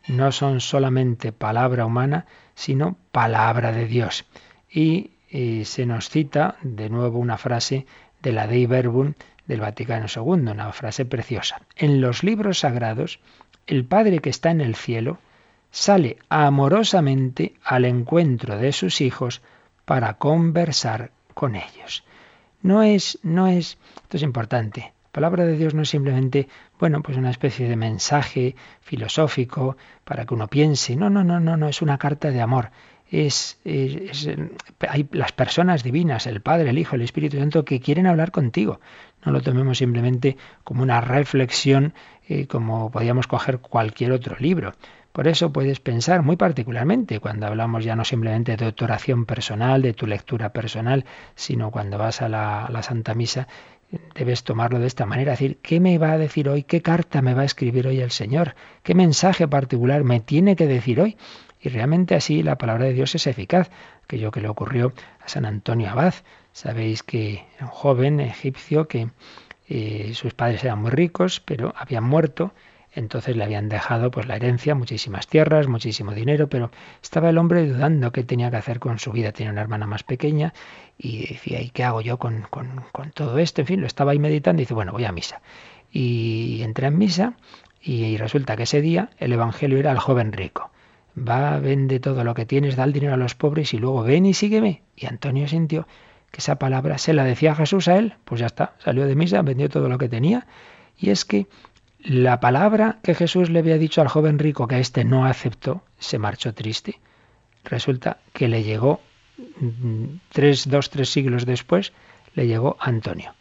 No son solamente palabra humana, sino palabra de Dios. Y, y se nos cita de nuevo una frase de la Dei Verbum del Vaticano II, una frase preciosa. En los libros sagrados, el Padre que está en el cielo sale amorosamente al encuentro de sus hijos para conversar con ellos. No es, no es, esto es importante. La palabra de Dios no es simplemente, bueno, pues una especie de mensaje filosófico para que uno piense. No, no, no, no, no, es una carta de amor es, hay las personas divinas, el Padre, el Hijo, el Espíritu Santo, que quieren hablar contigo. No lo tomemos simplemente como una reflexión, eh, como podíamos coger cualquier otro libro. Por eso puedes pensar muy particularmente cuando hablamos ya no simplemente de tu oración personal, de tu lectura personal, sino cuando vas a la Santa Misa, debes tomarlo de esta manera, decir, ¿qué me va a decir hoy? ¿Qué carta me va a escribir hoy el Señor? ¿Qué mensaje particular me tiene que decir hoy? Y realmente así la palabra de Dios es eficaz, aquello que le ocurrió a San Antonio Abad. Sabéis que un joven egipcio que eh, sus padres eran muy ricos, pero habían muerto, entonces le habían dejado pues la herencia, muchísimas tierras, muchísimo dinero, pero estaba el hombre dudando qué tenía que hacer con su vida. Tenía una hermana más pequeña y decía, ¿y qué hago yo con, con, con todo esto? En fin, lo estaba ahí meditando y dice, bueno, voy a misa. Y entra en misa y resulta que ese día el Evangelio era al joven rico va, vende todo lo que tienes, da el dinero a los pobres y luego ven y sígueme. Y Antonio sintió que esa palabra se la decía Jesús a él, pues ya está, salió de misa, vendió todo lo que tenía. Y es que la palabra que Jesús le había dicho al joven rico que a este no aceptó, se marchó triste. Resulta que le llegó tres, dos, tres siglos después, le llegó Antonio.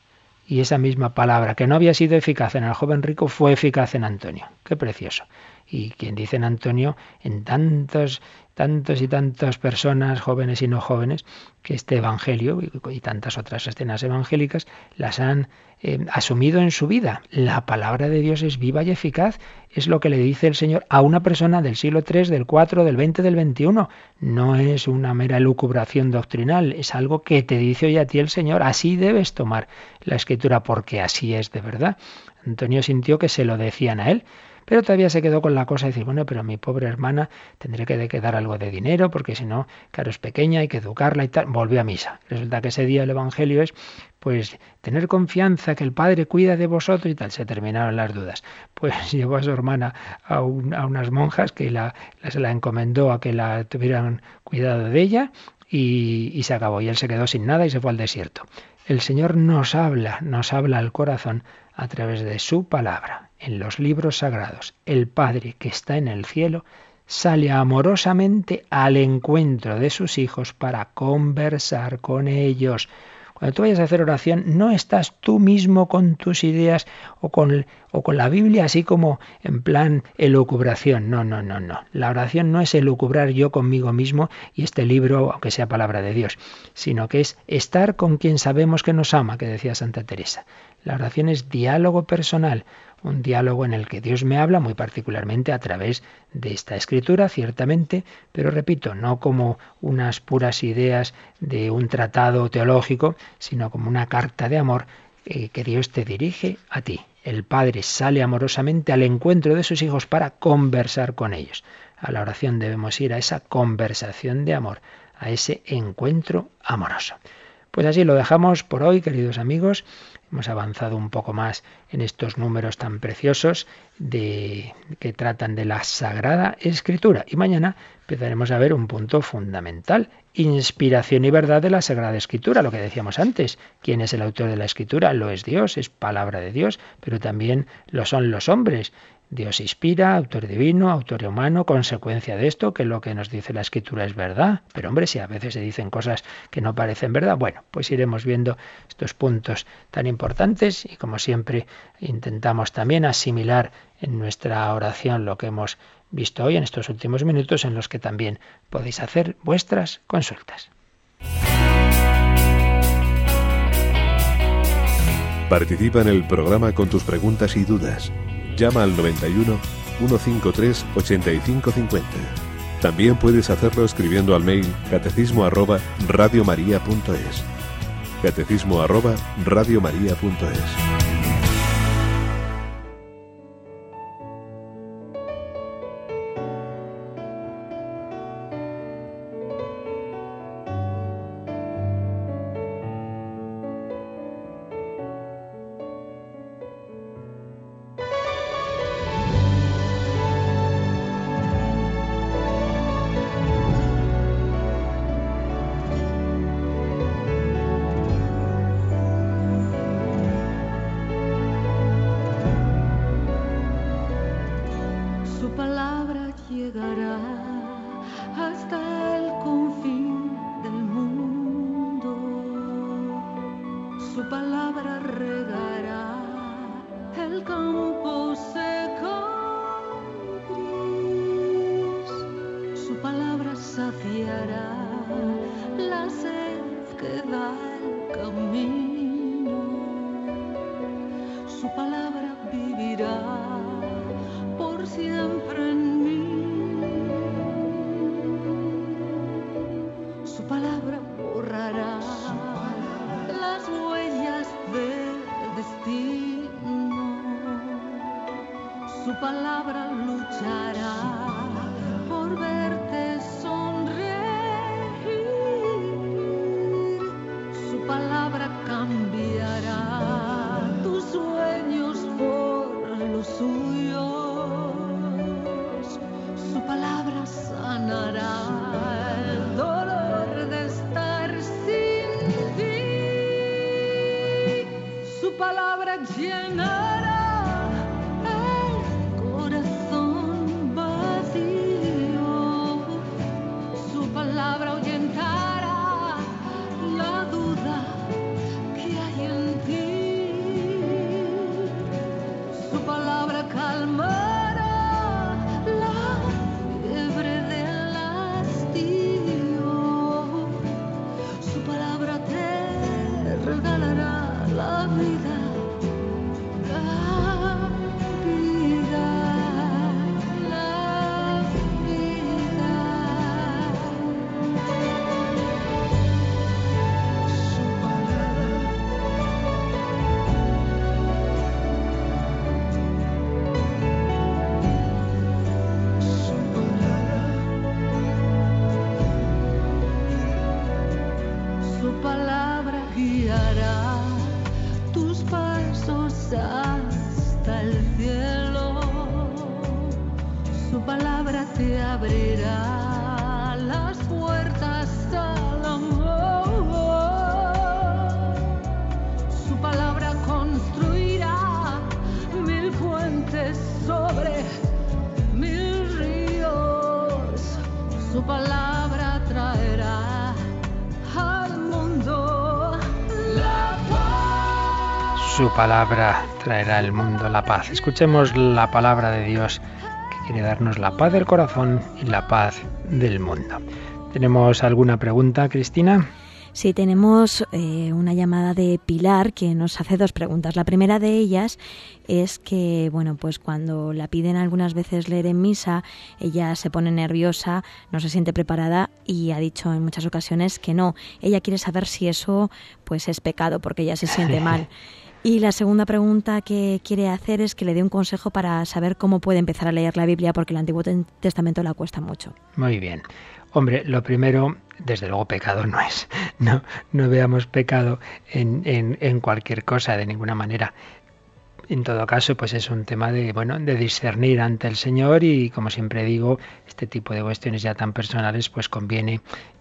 Y esa misma palabra que no había sido eficaz en el joven rico fue eficaz en Antonio. Qué precioso y quien dice en Antonio, en tantos, tantos y tantas personas, jóvenes y no jóvenes, que este Evangelio y, tantas otras escenas evangélicas las han eh, asumido en su vida. La palabra de Dios es viva y eficaz. Es lo que le dice el Señor a una persona del siglo III, del IV, del XX, del XXI. No es una mera elucubración doctrinal, es algo que te dice hoy a ti el Señor. Así debes tomar la escritura porque así es de verdad. Antonio sintió que se lo decían a él. Pero todavía se quedó con la cosa de decir, bueno, pero mi pobre hermana tendré que quedar algo de dinero, porque si no, claro, es pequeña, hay que educarla y tal. Volvió a misa. Resulta que ese día el Evangelio es, pues, tener confianza que el Padre cuida de vosotros y tal. Se terminaron las dudas. Pues llevó a su hermana a, unas monjas que la, se la encomendó a que la tuvieran cuidado de ella y, y se acabó. Y él se quedó sin nada y se fue al desierto. El Señor nos habla, nos habla al corazón a través de su palabra en los libros sagrados, el Padre que está en el cielo sale amorosamente al encuentro de sus hijos para conversar con ellos. Cuando tú vayas a hacer oración, no estás tú mismo con tus ideas o con, la Biblia así como en plan elucubración. No, no, no, no. La oración no es elucubrar yo conmigo mismo y este libro, aunque sea palabra de Dios, sino que es estar con quien sabemos que nos ama, que decía Santa Teresa. La oración es diálogo personal un diálogo en el que Dios me habla muy particularmente a través de esta escritura, ciertamente, pero repito, no como unas puras ideas de un tratado teológico, sino como una carta de amor eh, que Dios te dirige a ti. El Padre sale amorosamente al encuentro de sus hijos para conversar con ellos. A la oración debemos ir a esa conversación de amor, a ese encuentro amoroso. Pues así lo dejamos por hoy, queridos amigos. Hemos avanzado un poco más en estos números tan preciosos de, que tratan de la Sagrada Escritura. Y mañana empezaremos a ver un punto fundamental, inspiración y verdad de la Sagrada Escritura, lo que decíamos antes. ¿Quién es el autor de la Escritura? Lo es Dios, es palabra de Dios, pero también lo son los hombres. Dios inspira, autor divino, autor humano, consecuencia de esto, que lo que nos dice la escritura es verdad. Pero hombre, si a veces se dicen cosas que no parecen verdad, bueno, pues iremos viendo estos puntos tan importantes y como siempre intentamos también asimilar en nuestra oración lo que hemos visto hoy en estos últimos minutos en los que también podéis hacer vuestras consultas. Participa en el programa con tus preguntas y dudas Llama al 91 153 8550. También puedes hacerlo escribiendo al mail catecismo arroba radiomaria.es. Catecismo arroba radiomaria.es. palabra traerá al mundo la paz. Escuchemos la palabra de Dios quiere darnos la paz del corazón y la paz del mundo. ¿Tenemos alguna pregunta, Cristina? Sí, tenemos eh, una llamada de Pilar que nos hace dos preguntas. La primera de ellas es que, bueno, pues cuando la piden algunas veces leer en misa, ella se pone nerviosa, no se siente preparada y ha dicho en muchas ocasiones que no. Ella quiere saber si eso, pues, es pecado porque ella se siente mal. Y la segunda pregunta que quiere hacer es que le dé un consejo para saber cómo puede empezar a leer la Biblia, porque el Antiguo Testamento la cuesta mucho. Muy bien. Hombre, lo primero, desde luego pecado no es. No, no veamos pecado en, en, en cualquier cosa, de ninguna manera en todo caso, pues es un tema de, bueno, de discernir ante el Señor y como siempre digo, este tipo de cuestiones ya tan personales, pues conviene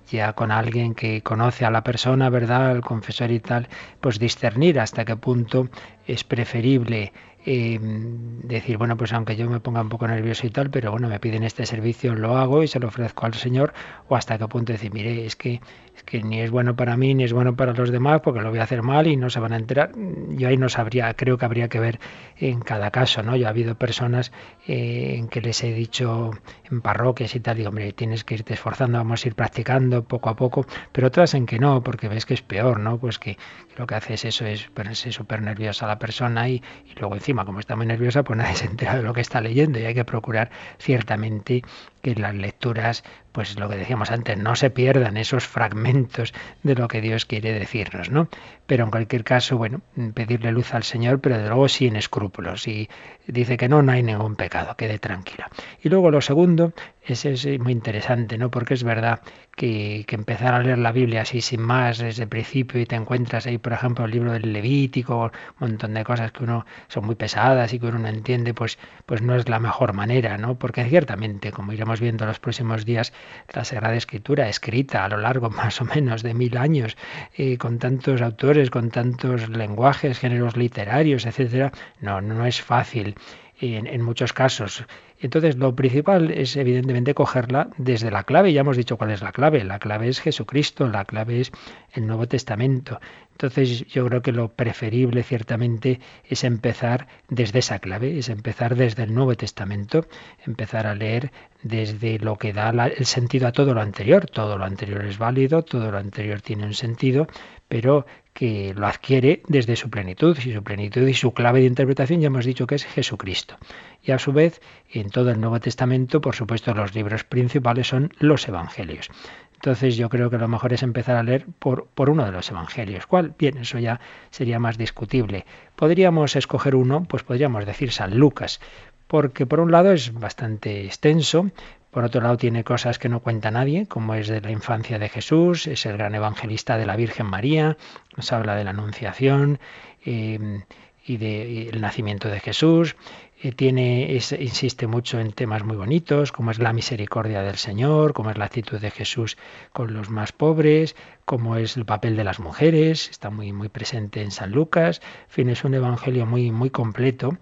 ya con alguien que conoce a la persona, ¿verdad? El confesor y tal, pues discernir hasta qué punto es preferible eh, decir, bueno, pues aunque yo me ponga un poco nervioso y tal, pero bueno, me piden este servicio, lo hago y se lo ofrezco al Señor, o hasta qué punto decir, mire, es que, es que ni es bueno para mí, ni es bueno para los demás, porque lo voy a hacer mal y no se van a enterar. Yo ahí no sabría, creo que habría que ver en cada caso, ¿no? Yo ha habido personas eh, en que les he dicho en parroquias y tal, digo, hombre, tienes que irte esforzando, vamos a ir practicando poco a poco, pero otras en que no, porque ves que es peor, ¿no? Pues que, lo que hace es eso, es ponerse súper nerviosa a la persona y, y luego encima como está muy nerviosa, pues nadie se entera de lo que está leyendo y hay que procurar ciertamente que las lecturas, pues lo que decíamos antes, no se pierdan esos fragmentos de lo que Dios quiere decirnos, ¿no? Pero en cualquier caso, bueno, pedirle luz al Señor, pero de luego sin escrúpulos. Y dice que no, no hay ningún pecado, quede tranquila. Y luego lo segundo, es muy interesante, ¿no? Porque es verdad que, que, empezar a leer la Biblia así sin más desde el principio y te encuentras ahí, por ejemplo, el libro del Levítico, un montón de cosas que uno son muy pesadas y que uno no entiende, pues, pues no es la mejor manera, ¿no? Porque ciertamente, como iremos viendo los próximos días, la Sagrada Escritura, escrita a lo largo más o menos de mil años, eh, con tantos autores, con tantos lenguajes, géneros literarios, etcétera, no, no es fácil en, muchos casos. Entonces, lo principal es evidentemente cogerla desde la clave. Ya hemos dicho cuál es la clave. La clave es Jesucristo, la clave es el Nuevo Testamento. Entonces, yo creo que lo preferible ciertamente es empezar desde esa clave, es empezar desde el Nuevo Testamento, empezar a leer desde lo que da el sentido a todo lo anterior. Todo lo anterior es válido, todo lo anterior tiene un sentido, pero que lo adquiere desde su plenitud, y su plenitud y su clave de interpretación ya hemos dicho que es Jesucristo. Y a su vez, en todo el Nuevo Testamento, por supuesto, los libros principales son los Evangelios. Entonces yo creo que lo mejor es empezar a leer por, por uno de los evangelios. ¿Cuál? Bien, eso ya sería más discutible. Podríamos escoger uno, pues podríamos decir San Lucas, porque por un lado es bastante extenso, por otro lado, tiene cosas que no cuenta nadie, como es de la infancia de Jesús, es el gran evangelista de la Virgen María, nos habla de la Anunciación eh, y del nacimiento de Jesús. Eh, tiene, insiste mucho en temas muy bonitos, como es la misericordia del Señor, como es la actitud de Jesús con los más pobres, como es el papel de las mujeres, está muy, muy presente en San Lucas. En fin, es un evangelio muy, muy completo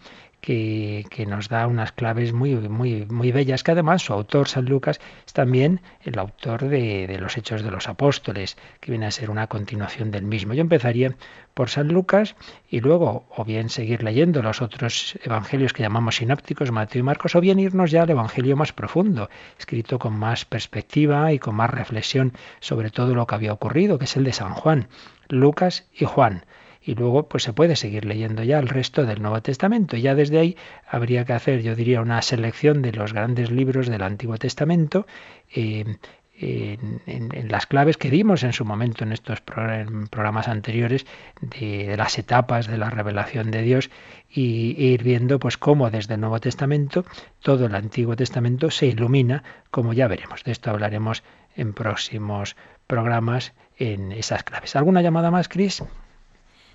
que, nos da unas claves muy, muy, muy bellas, que además su autor, San Lucas, es también el autor de, de, los Hechos de los Apóstoles, que viene a ser una continuación del mismo. Yo empezaría por San Lucas y luego o bien seguir leyendo los otros evangelios que llamamos sinápticos, Mateo y Marcos, o bien irnos ya al evangelio más profundo, escrito con más perspectiva y con más reflexión sobre todo lo que había ocurrido, que es el de San Juan, Lucas y Juan y luego pues se puede seguir leyendo ya el resto del Nuevo Testamento. Ya desde ahí habría que hacer, yo diría, una selección de los grandes libros del Antiguo Testamento. Eh, en, las claves que dimos en su momento en estos programas anteriores de, las etapas de la revelación de Dios y, e ir viendo pues cómo desde el Nuevo Testamento todo el Antiguo Testamento se ilumina como ya veremos de esto hablaremos en próximos programas en esas claves alguna llamada más Cris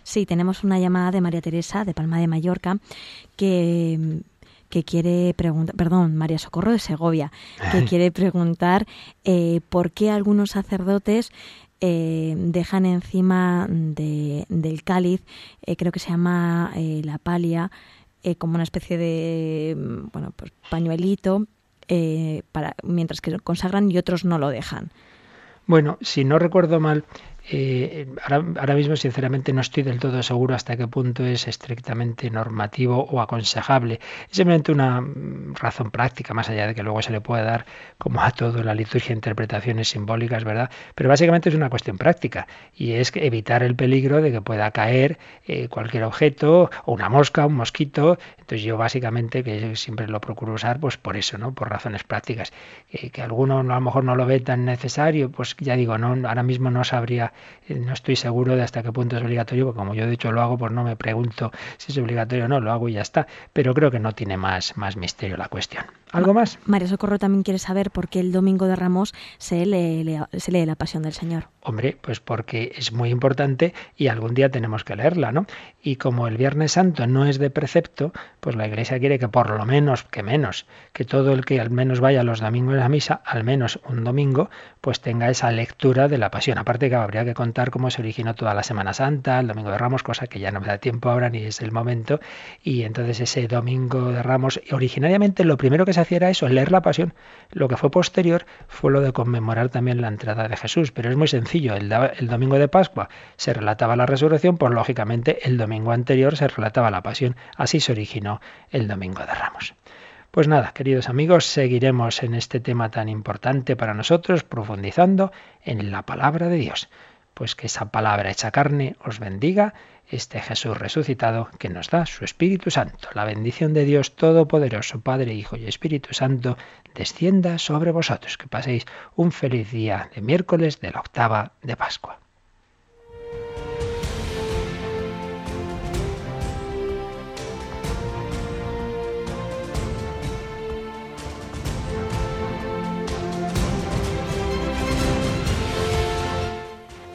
Sí, tenemos una llamada de María Teresa de Palma de Mallorca que que quiere preguntar, perdón, María Socorro de Segovia, que quiere preguntar eh, por qué algunos sacerdotes eh, dejan encima de, del cáliz, eh, creo que se llama la palia, como una especie de bueno, pues pañuelito, para, mientras que lo consagran y otros no lo dejan. Bueno, si no recuerdo mal, eh, ahora, mismo, sinceramente, no estoy del todo seguro hasta qué punto es estrictamente normativo o aconsejable. Es simplemente una mm, razón práctica, más allá de que luego se le pueda dar, como a todo, la liturgia, interpretaciones simbólicas, ¿verdad? Pero básicamente es una cuestión práctica y es evitar el peligro de que pueda caer eh, cualquier objeto, o una mosca, un mosquito. Entonces, yo básicamente, que siempre lo procuro usar, pues por eso, ¿no? Por razones prácticas. Eh, que alguno a lo mejor no lo ve tan necesario, pues ya digo, no, ahora mismo no sabría eh, no estoy seguro de hasta qué punto es obligatorio, porque como yo de hecho lo hago, pues no me pregunto si es obligatorio o no, lo hago y ya está. Pero creo que no tiene más, más misterio la cuestión. ¿Algo más? María Socorro también quiere saber por qué el domingo de Ramos se lee, se lee la pasión del Señor. Hombre, pues porque es muy importante y algún día tenemos que leerla, ¿no? Y como el Viernes Santo no es de precepto, pues la Iglesia quiere que por lo menos, que menos, que todo el que al menos vaya los domingos a la misa, al menos un domingo, pues tenga esa lectura de la pasión. Aparte que que contar cómo se originó toda la Semana Santa, el Domingo de Ramos, cosa que ya no me da tiempo ahora ni es el momento. Y entonces ese Domingo de Ramos, originariamente lo primero que se hacía era eso, leer la pasión. Lo que fue posterior fue lo de conmemorar también la entrada de Jesús. Pero es muy sencillo, el, el Domingo de Pascua se relataba la resurrección, pues lógicamente el domingo anterior se relataba la pasión. Así se originó el Domingo de Ramos. Pues nada, queridos amigos, seguiremos en este tema tan importante para nosotros, profundizando en la palabra de Dios. Pues que esa palabra hecha carne os bendiga, este Jesús resucitado que nos da su Espíritu Santo. La bendición de Dios Todopoderoso, Padre, Hijo y Espíritu Santo, descienda sobre vosotros. Que paséis un feliz día de miércoles de la octava de Pascua.